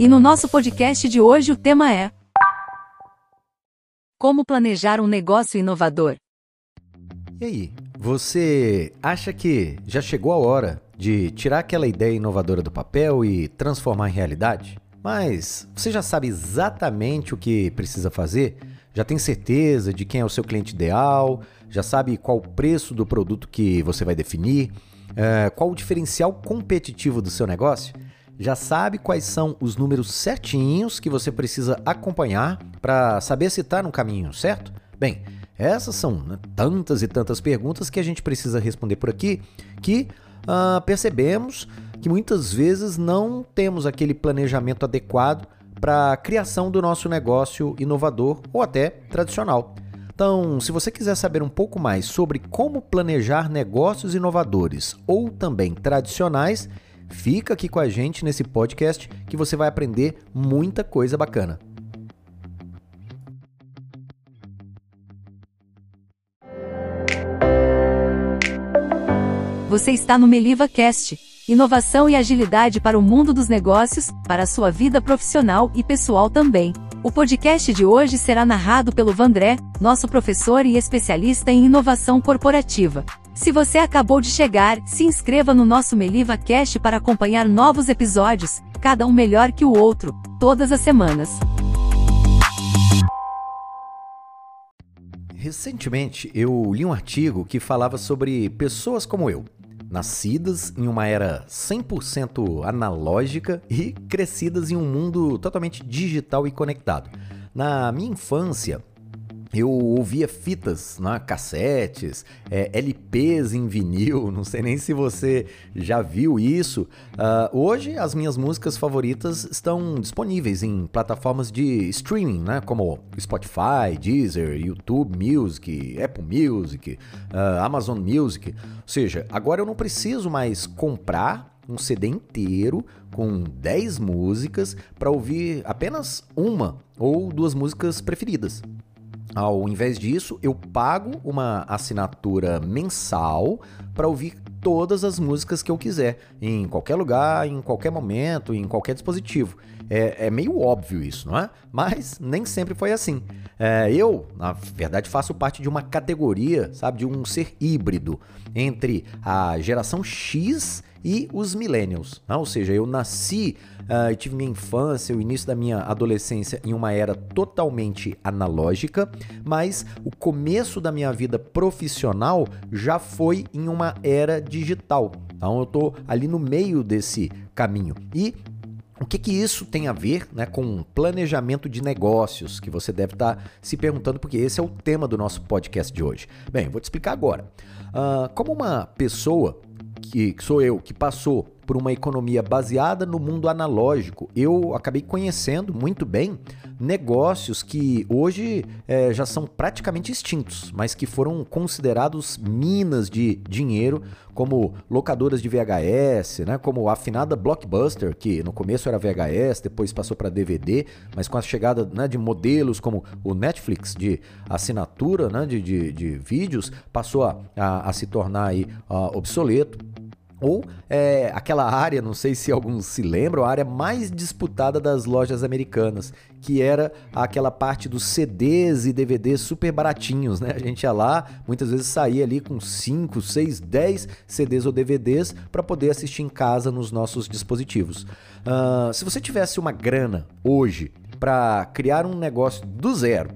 E no nosso podcast de hoje o tema é Como planejar um negócio inovador. E aí, você acha que já chegou a hora de tirar aquela ideia inovadora do papel e transformar em realidade? Mas você já sabe exatamente o que precisa fazer? Já tem certeza de quem é o seu cliente ideal? Já sabe qual o preço do produto que você vai definir? É, qual o diferencial competitivo do seu negócio? Já sabe quais são os números certinhos que você precisa acompanhar para saber se está no caminho certo? Bem, essas são né, tantas e tantas perguntas que a gente precisa responder por aqui que uh, percebemos que muitas vezes não temos aquele planejamento adequado para a criação do nosso negócio inovador ou até tradicional. Então, se você quiser saber um pouco mais sobre como planejar negócios inovadores ou também tradicionais, fica aqui com a gente nesse podcast que você vai aprender muita coisa bacana. Você está no Meliva Cast, inovação e agilidade para o mundo dos negócios, para a sua vida profissional e pessoal também. O podcast de hoje será narrado pelo Vandré, nosso professor e especialista em inovação corporativa. Se você acabou de chegar, se inscreva no nosso Meliva Cast para acompanhar novos episódios, cada um melhor que o outro, todas as semanas. Recentemente eu li um artigo que falava sobre pessoas como eu, nascidas em uma era 100% analógica e crescidas em um mundo totalmente digital e conectado. Na minha infância, eu ouvia fitas, né, cassetes, é, LPs em vinil, não sei nem se você já viu isso. Uh, hoje as minhas músicas favoritas estão disponíveis em plataformas de streaming, né, como Spotify, Deezer, YouTube Music, Apple Music, uh, Amazon Music. Ou seja, agora eu não preciso mais comprar um CD inteiro com 10 músicas para ouvir apenas uma ou duas músicas preferidas. Ao invés disso, eu pago uma assinatura mensal para ouvir todas as músicas que eu quiser, em qualquer lugar, em qualquer momento, em qualquer dispositivo. É, é meio óbvio isso, não é? Mas nem sempre foi assim. É, eu, na verdade, faço parte de uma categoria, sabe, de um ser híbrido entre a geração X e os millennials. Né? Ou seja, eu nasci uh, tive minha infância, o início da minha adolescência em uma era totalmente analógica, mas o começo da minha vida profissional já foi em uma era digital. Então eu estou ali no meio desse caminho. E o que, que isso tem a ver né, com planejamento de negócios? Que você deve estar tá se perguntando, porque esse é o tema do nosso podcast de hoje. Bem, vou te explicar agora. Uh, como uma pessoa que, que sou eu, que passou por uma economia baseada no mundo analógico, eu acabei conhecendo muito bem negócios que hoje é, já são praticamente extintos, mas que foram considerados minas de dinheiro, como locadoras de VHS, né, como a afinada Blockbuster, que no começo era VHS, depois passou para DVD, mas com a chegada né, de modelos como o Netflix de assinatura né, de, de, de vídeos, passou a, a, a se tornar aí, obsoleto. Ou é, aquela área, não sei se alguns se lembram, a área mais disputada das lojas americanas, que era aquela parte dos CDs e DVDs super baratinhos, né? A gente ia lá, muitas vezes saía ali com 5, 6, 10 CDs ou DVDs para poder assistir em casa nos nossos dispositivos. Uh, se você tivesse uma grana hoje para criar um negócio do zero,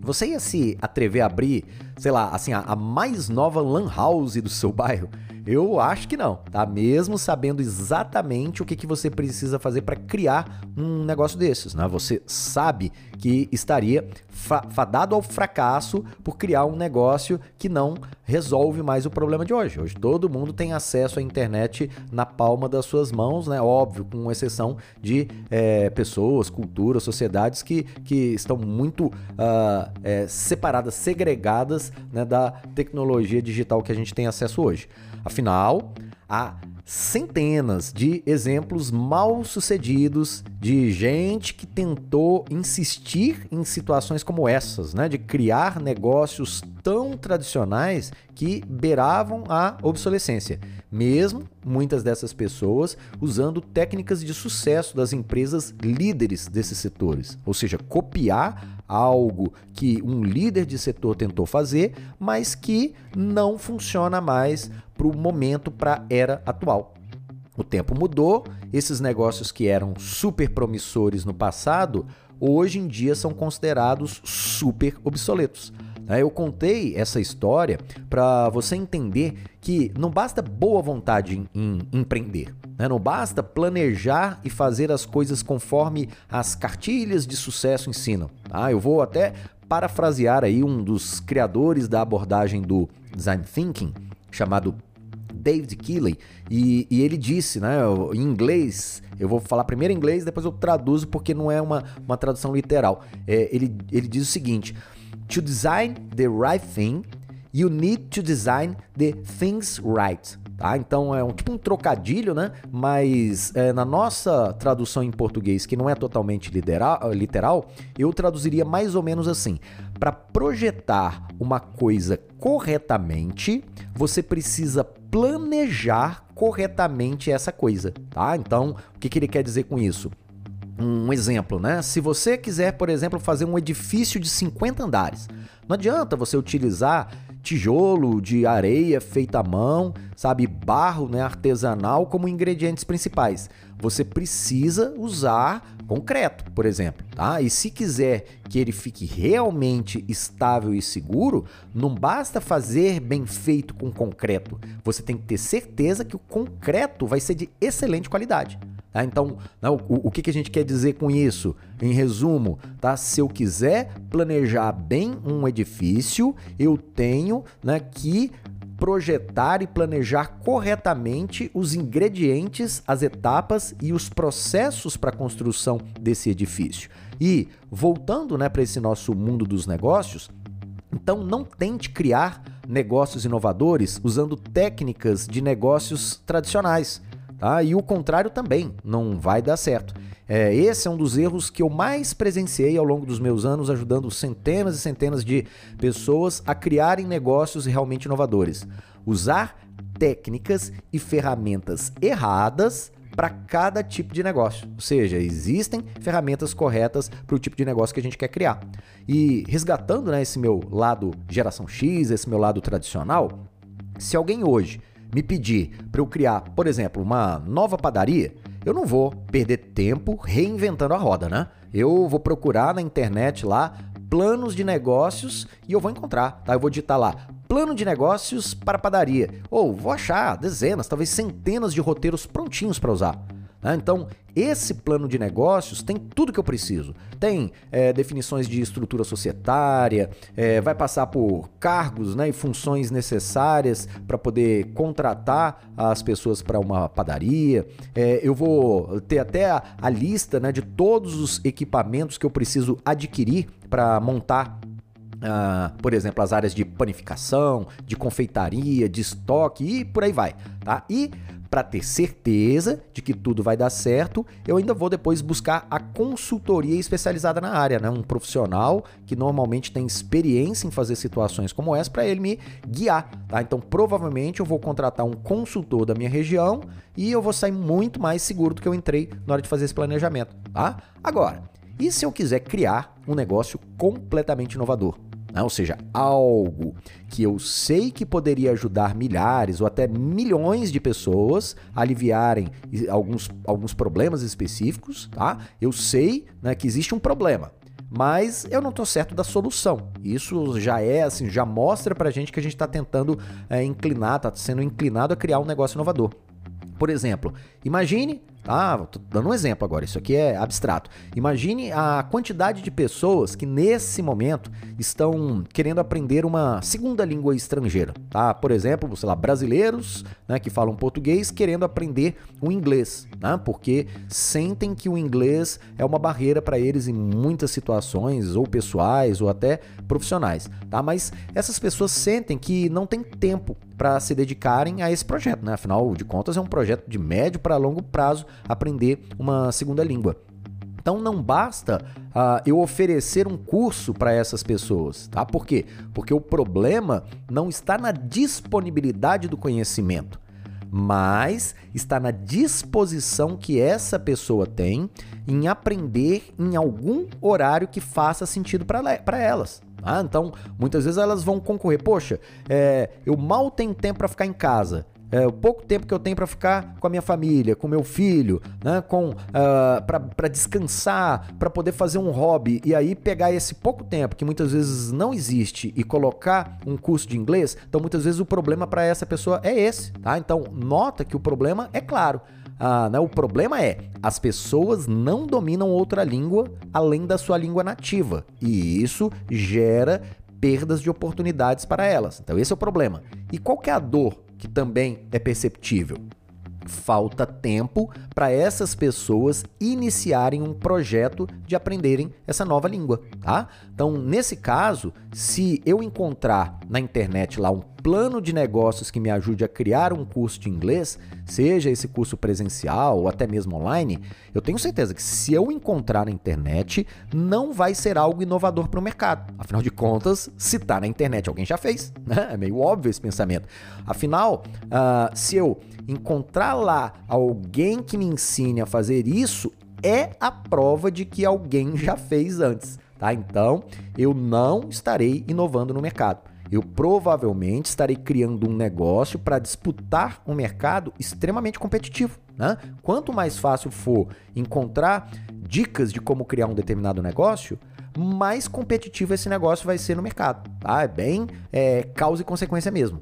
você ia se atrever a abrir, sei lá, assim, a, a mais nova lan house do seu bairro? Eu acho que não, tá? Mesmo sabendo exatamente o que, que você precisa fazer para criar um negócio desses, né? Você sabe que estaria fadado ao fracasso por criar um negócio que não resolve mais o problema de hoje. Hoje todo mundo tem acesso à internet na palma das suas mãos, né? Óbvio, com exceção de é, pessoas, culturas, sociedades que, que estão muito uh, é, separadas, segregadas né, da tecnologia digital que a gente tem acesso hoje. Afinal, há centenas de exemplos mal sucedidos de gente que tentou insistir em situações como essas, né, de criar negócios tão tradicionais que beiravam a obsolescência. Mesmo muitas dessas pessoas usando técnicas de sucesso das empresas líderes desses setores, ou seja, copiar algo que um líder de setor tentou fazer, mas que não funciona mais para o momento, para a era atual. O tempo mudou, esses negócios que eram super promissores no passado, hoje em dia são considerados super obsoletos. Né? Eu contei essa história para você entender que não basta boa vontade em, em empreender, né? não basta planejar e fazer as coisas conforme as cartilhas de sucesso ensinam. Tá? Eu vou até parafrasear aí um dos criadores da abordagem do design thinking, chamado David Keeley, e, e, ele disse, né, em inglês, eu vou falar primeiro em inglês, depois eu traduzo porque não é uma, uma tradução literal. É, ele, ele diz o seguinte: To design the right thing, you need to design the things right. Tá? Então é um tipo um trocadilho, né? Mas é, na nossa tradução em português, que não é totalmente literal, literal eu traduziria mais ou menos assim: para projetar uma coisa corretamente, você precisa planejar corretamente essa coisa, tá? Então, o que, que ele quer dizer com isso? Um exemplo, né? Se você quiser, por exemplo, fazer um edifício de 50 andares, não adianta você utilizar tijolo de areia feita à mão, sabe, barro, né, artesanal como ingredientes principais. Você precisa usar concreto, por exemplo, tá? E se quiser que ele fique realmente estável e seguro, não basta fazer bem feito com concreto. Você tem que ter certeza que o concreto vai ser de excelente qualidade. Tá? Então, né, o, o que, que a gente quer dizer com isso? Em resumo, tá? se eu quiser planejar bem um edifício, eu tenho né, que projetar e planejar corretamente os ingredientes, as etapas e os processos para a construção desse edifício. E voltando né, para esse nosso mundo dos negócios, então não tente criar negócios inovadores usando técnicas de negócios tradicionais. Tá? E o contrário também não vai dar certo. É, esse é um dos erros que eu mais presenciei ao longo dos meus anos, ajudando centenas e centenas de pessoas a criarem negócios realmente inovadores. Usar técnicas e ferramentas erradas para cada tipo de negócio. Ou seja, existem ferramentas corretas para o tipo de negócio que a gente quer criar. E resgatando né, esse meu lado geração X, esse meu lado tradicional, se alguém hoje me pedir para eu criar, por exemplo, uma nova padaria, eu não vou perder tempo reinventando a roda, né? Eu vou procurar na internet lá planos de negócios e eu vou encontrar, tá? Eu vou digitar lá plano de negócios para padaria. Ou vou achar dezenas, talvez centenas de roteiros prontinhos para usar. Né? Então, esse plano de negócios tem tudo que eu preciso. Tem é, definições de estrutura societária, é, vai passar por cargos né, e funções necessárias para poder contratar as pessoas para uma padaria. É, eu vou ter até a, a lista né, de todos os equipamentos que eu preciso adquirir para montar Uh, por exemplo, as áreas de panificação, de confeitaria, de estoque e por aí vai, tá? E para ter certeza de que tudo vai dar certo, eu ainda vou depois buscar a consultoria especializada na área, né? Um profissional que normalmente tem experiência em fazer situações como essa para ele me guiar, tá? Então, provavelmente eu vou contratar um consultor da minha região e eu vou sair muito mais seguro do que eu entrei na hora de fazer esse planejamento, tá? Agora, e se eu quiser criar um negócio completamente inovador? Né? Ou seja, algo que eu sei que poderia ajudar milhares ou até milhões de pessoas a aliviarem alguns, alguns problemas específicos, tá? Eu sei né, que existe um problema, mas eu não estou certo da solução. Isso já é assim, já mostra pra gente que a gente está tentando é, inclinar, está sendo inclinado a criar um negócio inovador. Por exemplo, imagine Tá? Tô dando um exemplo agora, isso aqui é abstrato. Imagine a quantidade de pessoas que nesse momento estão querendo aprender uma segunda língua estrangeira, tá? Por exemplo, sei lá, brasileiros, né, que falam português querendo aprender o inglês, né? Porque sentem que o inglês é uma barreira para eles em muitas situações, ou pessoais ou até profissionais, tá? Mas essas pessoas sentem que não tem tempo para se dedicarem a esse projeto, né? Afinal de contas, é um projeto de médio para longo prazo aprender uma segunda língua. Então não basta uh, eu oferecer um curso para essas pessoas, tá? Por quê? Porque o problema não está na disponibilidade do conhecimento, mas está na disposição que essa pessoa tem em aprender em algum horário que faça sentido para elas. Ah, então, muitas vezes elas vão concorrer. Poxa, é, eu mal tenho tempo para ficar em casa é, o pouco tempo que eu tenho para ficar com a minha família, com meu filho, né, com uh, ah, para descansar, para poder fazer um hobby e aí pegar esse pouco tempo que muitas vezes não existe e colocar um curso de inglês, então muitas vezes o problema para essa pessoa é esse, tá? Então nota que o problema é claro. Ah, né, o problema é as pessoas não dominam outra língua além da sua língua nativa e isso gera perdas de oportunidades para elas. Então esse é o problema. E qual é a dor que também é perceptível. Falta tempo para essas pessoas iniciarem um projeto de aprenderem essa nova língua, tá? Então, nesse caso, se eu encontrar na internet lá um plano de negócios que me ajude a criar um curso de inglês, seja esse curso presencial ou até mesmo online, eu tenho certeza que se eu encontrar na internet, não vai ser algo inovador para o mercado. Afinal de contas, se está na internet, alguém já fez. Né? É meio óbvio esse pensamento. Afinal, uh, se eu encontrar lá alguém que me ensine a fazer isso, é a prova de que alguém já fez antes. Tá? Então, eu não estarei inovando no mercado eu provavelmente estarei criando um negócio para disputar um mercado extremamente competitivo. Né? Quanto mais fácil for encontrar dicas de como criar um determinado negócio, mais competitivo esse negócio vai ser no mercado. Tá? É bem é, causa e consequência mesmo.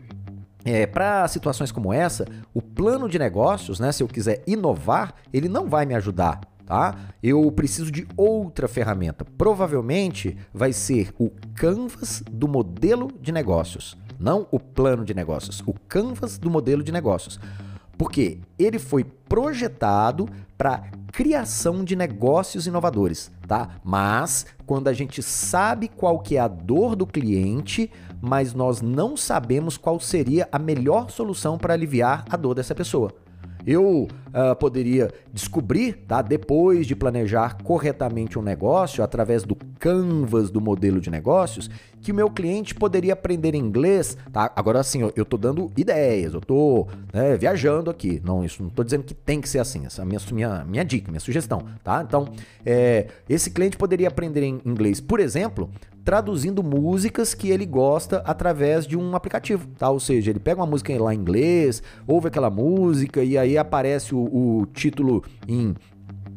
É, para situações como essa, o plano de negócios, né, se eu quiser inovar, ele não vai me ajudar tá? Eu preciso de outra ferramenta. Provavelmente vai ser o Canvas do modelo de negócios, não o plano de negócios, o Canvas do modelo de negócios. Porque ele foi projetado para criação de negócios inovadores, tá? Mas quando a gente sabe qual que é a dor do cliente, mas nós não sabemos qual seria a melhor solução para aliviar a dor dessa pessoa. Eu uh, poderia descobrir, tá? Depois de planejar corretamente um negócio através do canvas do modelo de negócios, que o meu cliente poderia aprender inglês, tá? Agora sim, eu, eu tô dando ideias, eu tô né, viajando aqui. Não, isso não tô dizendo que tem que ser assim. Essa é a minha, minha, minha dica, minha sugestão, tá? Então, é, esse cliente poderia aprender em inglês, por exemplo, traduzindo músicas que ele gosta através de um aplicativo, tá? Ou seja, ele pega uma música lá em inglês, ouve aquela música e aí aparece o, o título em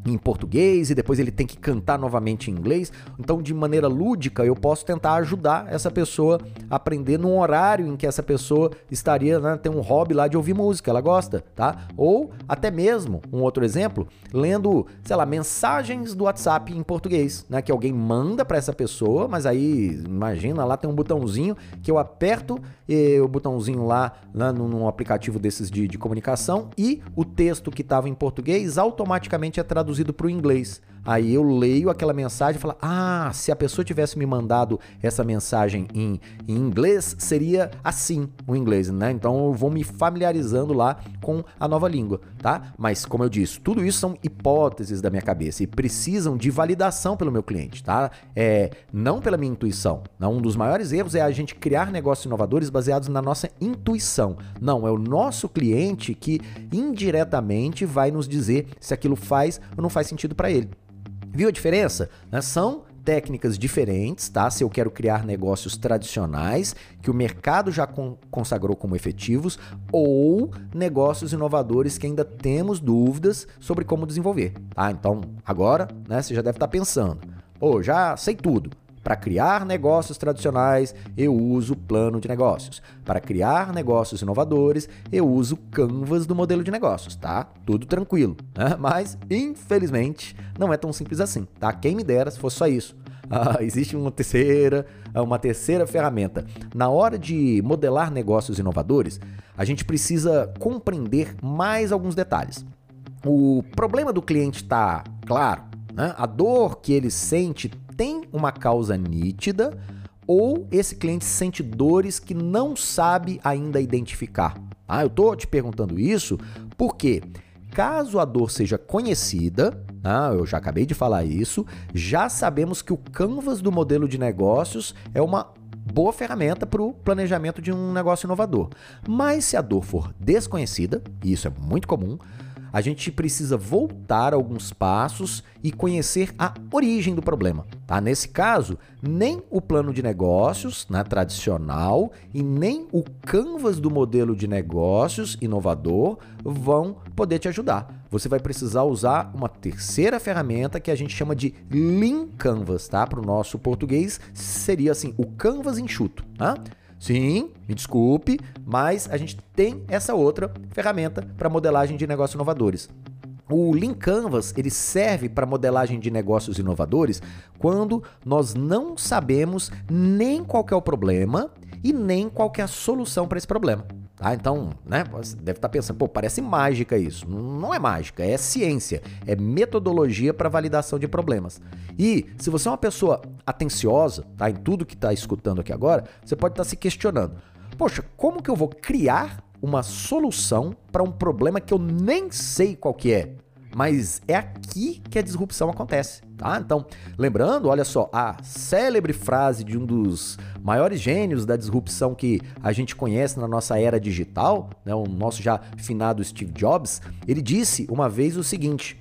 em português e depois ele tem que cantar novamente em inglês. Então, de maneira lúdica, eu posso tentar ajudar essa pessoa a aprender num horário em que essa pessoa estaria, né, tem um hobby lá de ouvir música, ela gosta, tá? Ou até mesmo, um outro exemplo, lendo, sei lá, mensagens do WhatsApp em português, né, que alguém manda para essa pessoa, mas aí imagina, lá tem um botãozinho que eu aperto e o botãozinho lá, lá num aplicativo desses de, de comunicação e o texto que estava em português automaticamente é traduzido traduzido para o inglês. Aí eu leio aquela mensagem e falo: Ah, se a pessoa tivesse me mandado essa mensagem em, em inglês, seria assim o inglês, né? Então eu vou me familiarizando lá com a nova língua, tá? Mas como eu disse, tudo isso são hipóteses da minha cabeça e precisam de validação pelo meu cliente, tá? É, não pela minha intuição. Um dos maiores erros é a gente criar negócios inovadores baseados na nossa intuição. Não, é o nosso cliente que indiretamente vai nos dizer se aquilo faz ou não faz sentido para ele. Viu a diferença? Né? São técnicas diferentes, tá? Se eu quero criar negócios tradicionais que o mercado já con consagrou como efetivos ou negócios inovadores que ainda temos dúvidas sobre como desenvolver, tá? Então, agora, né, você já deve estar pensando, pô, já sei tudo. Para criar negócios tradicionais, eu uso plano de negócios. Para criar negócios inovadores, eu uso Canvas do modelo de negócios, tá? Tudo tranquilo, né? Mas, infelizmente, não é tão simples assim, tá? Quem me dera se fosse só isso. Ah, existe uma terceira, uma terceira ferramenta. Na hora de modelar negócios inovadores, a gente precisa compreender mais alguns detalhes. O problema do cliente está claro, né? a dor que ele sente tem uma causa nítida ou esse cliente sente dores que não sabe ainda identificar? Ah, eu tô te perguntando isso porque caso a dor seja conhecida, ah, eu já acabei de falar isso, já sabemos que o canvas do modelo de negócios é uma boa ferramenta para o planejamento de um negócio inovador. Mas se a dor for desconhecida, e isso é muito comum, a gente precisa voltar alguns passos e conhecer a origem do problema. Tá? Nesse caso, nem o plano de negócios né, tradicional e nem o canvas do modelo de negócios inovador vão poder te ajudar. Você vai precisar usar uma terceira ferramenta que a gente chama de Lean Canvas, tá? Para o nosso português seria assim, o canvas enxuto. Tá? Sim, me desculpe, mas a gente tem essa outra ferramenta para modelagem de negócios inovadores. O Lean Canvas ele serve para modelagem de negócios inovadores quando nós não sabemos nem qual é o problema e nem qual é a solução para esse problema. Tá? Então, né, você deve estar tá pensando, pô, parece mágica isso. Não é mágica, é ciência, é metodologia para validação de problemas. E se você é uma pessoa atenciosa, tá, em tudo que está escutando aqui agora, você pode estar tá se questionando: poxa, como que eu vou criar uma solução para um problema que eu nem sei qual que é? Mas é aqui que a disrupção acontece, tá? Então, lembrando, olha só, a célebre frase de um dos maiores gênios da disrupção que a gente conhece na nossa era digital, né, o nosso já finado Steve Jobs, ele disse uma vez o seguinte: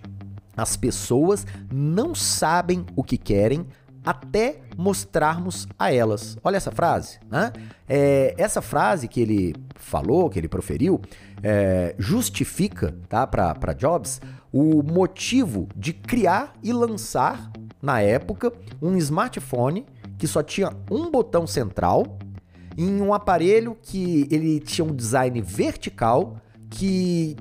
as pessoas não sabem o que querem até mostrarmos a elas. Olha essa frase, né? É, essa frase que ele falou, que ele proferiu, é, justifica, tá, para Jobs o motivo de criar e lançar, na época, um smartphone que só tinha um botão central em um aparelho que ele tinha um design vertical que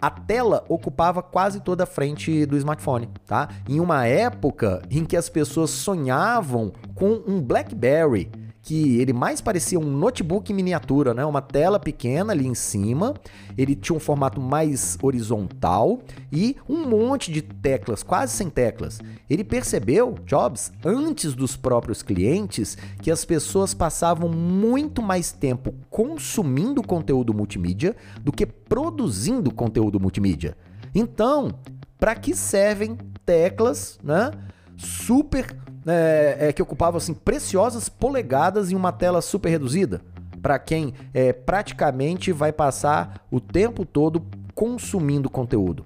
a tela ocupava quase toda a frente do smartphone, tá? Em uma época em que as pessoas sonhavam com um BlackBerry que ele mais parecia um notebook miniatura, né? Uma tela pequena ali em cima. Ele tinha um formato mais horizontal e um monte de teclas, quase sem teclas. Ele percebeu, Jobs, antes dos próprios clientes, que as pessoas passavam muito mais tempo consumindo conteúdo multimídia do que produzindo conteúdo multimídia. Então, para que servem teclas, né? Super é, é, que ocupavam assim, preciosas polegadas em uma tela super reduzida. Para quem é, praticamente vai passar o tempo todo consumindo conteúdo.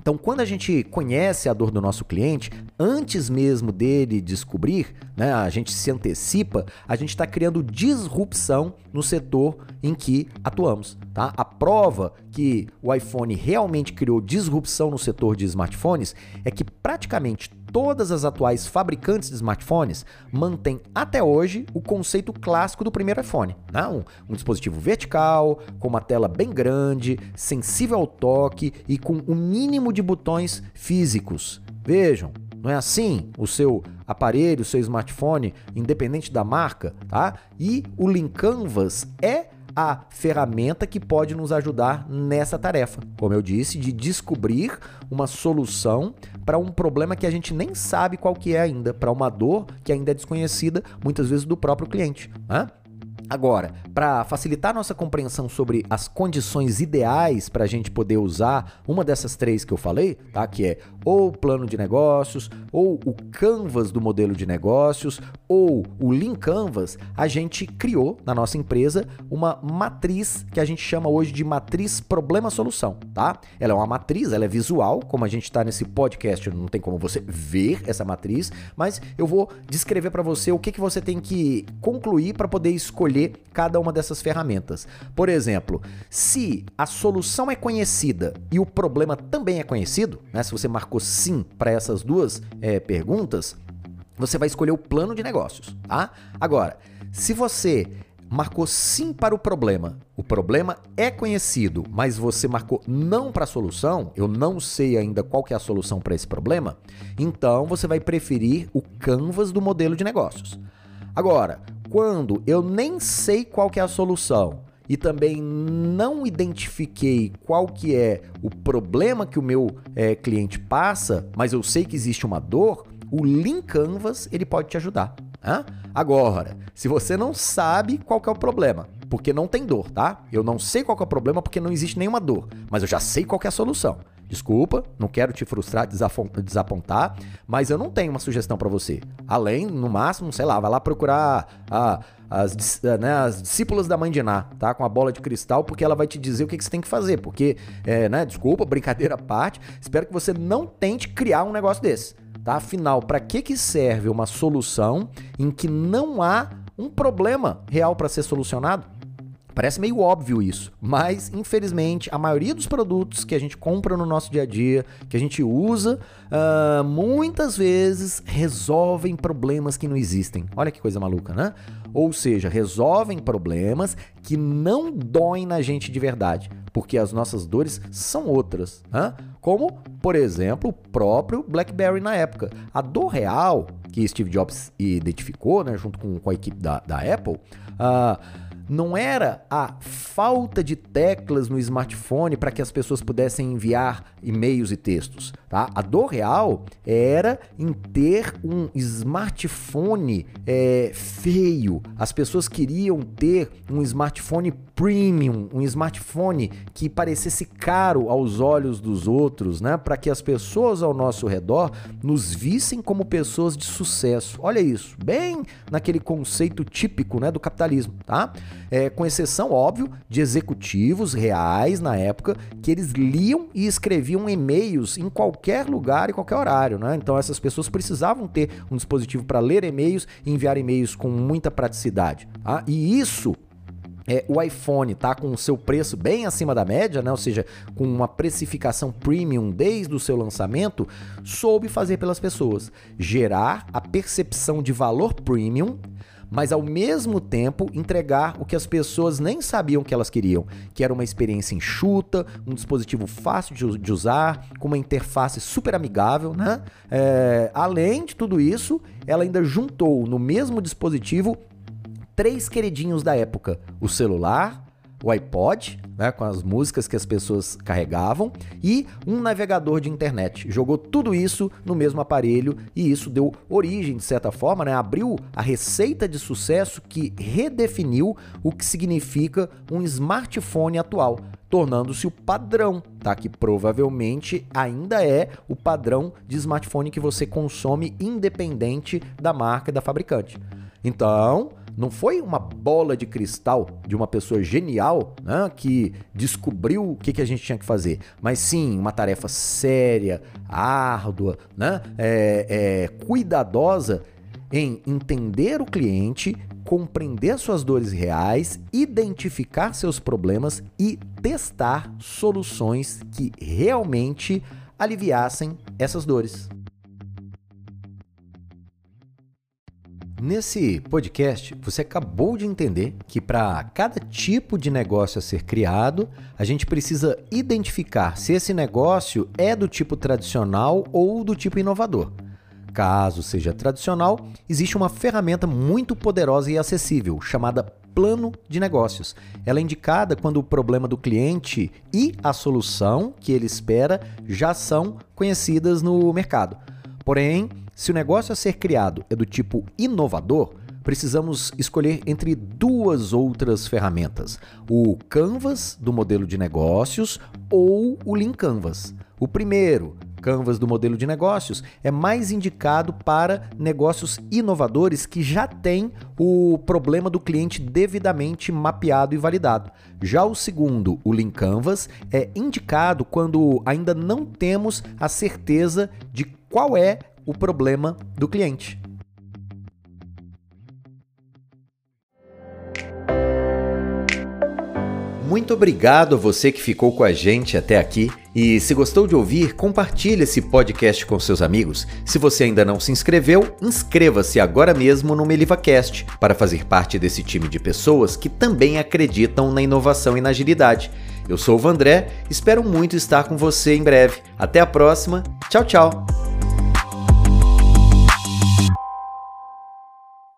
Então, quando a gente conhece a dor do nosso cliente, antes mesmo dele descobrir, né, a gente se antecipa, a gente está criando disrupção no setor em que atuamos. Tá? A prova que o iPhone realmente criou disrupção no setor de smartphones é que praticamente todas as atuais fabricantes de smartphones mantêm até hoje o conceito clássico do primeiro iPhone. Né? Um, um, dispositivo vertical, com uma tela bem grande, sensível ao toque e com o um mínimo de botões físicos. Vejam, não é assim o seu aparelho, o seu smartphone, independente da marca, tá? E o Link Canvas é a ferramenta que pode nos ajudar nessa tarefa. Como eu disse, de descobrir uma solução para um problema que a gente nem sabe qual que é ainda, para uma dor que ainda é desconhecida, muitas vezes do próprio cliente. Né? Agora, para facilitar nossa compreensão sobre as condições ideais para a gente poder usar uma dessas três que eu falei, tá? Que é ou o plano de negócios, ou o canvas do modelo de negócios, ou o Lean Canvas, a gente criou na nossa empresa uma matriz que a gente chama hoje de matriz problema-solução, tá? Ela é uma matriz, ela é visual, como a gente está nesse podcast, não tem como você ver essa matriz, mas eu vou descrever para você o que, que você tem que concluir para poder escolher cada uma dessas ferramentas. Por exemplo, se a solução é conhecida e o problema também é conhecido, né? Se você marcou sim para essas duas é, perguntas, você vai escolher o plano de negócios, tá? Agora, se você marcou sim para o problema, o problema é conhecido, mas você marcou não para a solução, eu não sei ainda qual que é a solução para esse problema, então você vai preferir o canvas do modelo de negócios. Agora, quando eu nem sei qual que é a solução e também não identifiquei qual que é o problema que o meu é, cliente passa, mas eu sei que existe uma dor, o Lean Canvas ele pode te ajudar. Né? Agora, se você não sabe qual é o problema, porque não tem dor, tá? Eu não sei qual é o problema porque não existe nenhuma dor, mas eu já sei qual é a solução. Desculpa, não quero te frustrar, desapontar, mas eu não tenho uma sugestão para você. Além, no máximo, sei lá, vai lá procurar a, as, né, as discípulas da mãe de Ná, tá? Com a bola de cristal, porque ela vai te dizer o que, que você tem que fazer. Porque, é, né, desculpa, brincadeira à parte, espero que você não tente criar um negócio desse. Tá? Afinal, para que, que serve uma solução em que não há um problema real para ser solucionado? Parece meio óbvio isso, mas infelizmente a maioria dos produtos que a gente compra no nosso dia a dia, que a gente usa, uh, muitas vezes resolvem problemas que não existem. Olha que coisa maluca, né? Ou seja, resolvem problemas que não doem na gente de verdade, porque as nossas dores são outras, né? como, por exemplo, o próprio BlackBerry na época. A dor real que Steve Jobs identificou, né, junto com, com a equipe da, da Apple, uh, não era a falta de teclas no smartphone para que as pessoas pudessem enviar e-mails e textos, tá? A dor real era em ter um smartphone é, feio. As pessoas queriam ter um smartphone premium, um smartphone que parecesse caro aos olhos dos outros, né? Para que as pessoas ao nosso redor nos vissem como pessoas de sucesso. Olha isso, bem naquele conceito típico, né, do capitalismo, tá? É, com exceção, óbvio, de executivos reais na época que eles liam e escreviam e-mails em qualquer lugar e qualquer horário, né? Então essas pessoas precisavam ter um dispositivo para ler e-mails e enviar e-mails com muita praticidade. Tá? E isso é, o iPhone tá com o seu preço bem acima da média, né? ou seja, com uma precificação premium desde o seu lançamento, soube fazer pelas pessoas, gerar a percepção de valor premium, mas ao mesmo tempo entregar o que as pessoas nem sabiam que elas queriam, que era uma experiência enxuta, um dispositivo fácil de, usar, com uma interface super amigável, né? É, além de tudo isso, ela ainda juntou no mesmo dispositivo três queridinhos da época: o celular, o iPod, né, com as músicas que as pessoas carregavam, e um navegador de internet. Jogou tudo isso no mesmo aparelho e isso deu origem, de certa forma, né, abriu a receita de sucesso que redefiniu o que significa um smartphone atual tornando-se o padrão, tá? Que provavelmente ainda é o padrão de smartphone que você consome independente da marca e da fabricante. Então, não foi uma bola de cristal de uma pessoa genial né, que descobriu o que, que a gente tinha que fazer, mas sim uma tarefa séria, árdua, né, é, é, cuidadosa em entender o cliente, compreender suas dores reais, identificar seus problemas e testar soluções que realmente aliviassem essas dores. Nesse podcast, você acabou de entender que para cada tipo de negócio a ser criado, a gente precisa identificar se esse negócio é do tipo tradicional ou do tipo inovador. Caso seja tradicional, existe uma ferramenta muito poderosa e acessível chamada plano de negócios. Ela é indicada quando o problema do cliente e a solução que ele espera já são conhecidas no mercado. Porém, se o negócio a ser criado é do tipo inovador, precisamos escolher entre duas outras ferramentas: o Canvas do modelo de negócios ou o Lean Canvas. O primeiro, Canvas do modelo de negócios, é mais indicado para negócios inovadores que já têm o problema do cliente devidamente mapeado e validado. Já o segundo, o Lean Canvas, é indicado quando ainda não temos a certeza de qual é o problema do cliente. Muito obrigado a você que ficou com a gente até aqui. E se gostou de ouvir, compartilhe esse podcast com seus amigos. Se você ainda não se inscreveu, inscreva-se agora mesmo no MelivaCast para fazer parte desse time de pessoas que também acreditam na inovação e na agilidade. Eu sou o Vandré, espero muito estar com você em breve. Até a próxima. Tchau, tchau.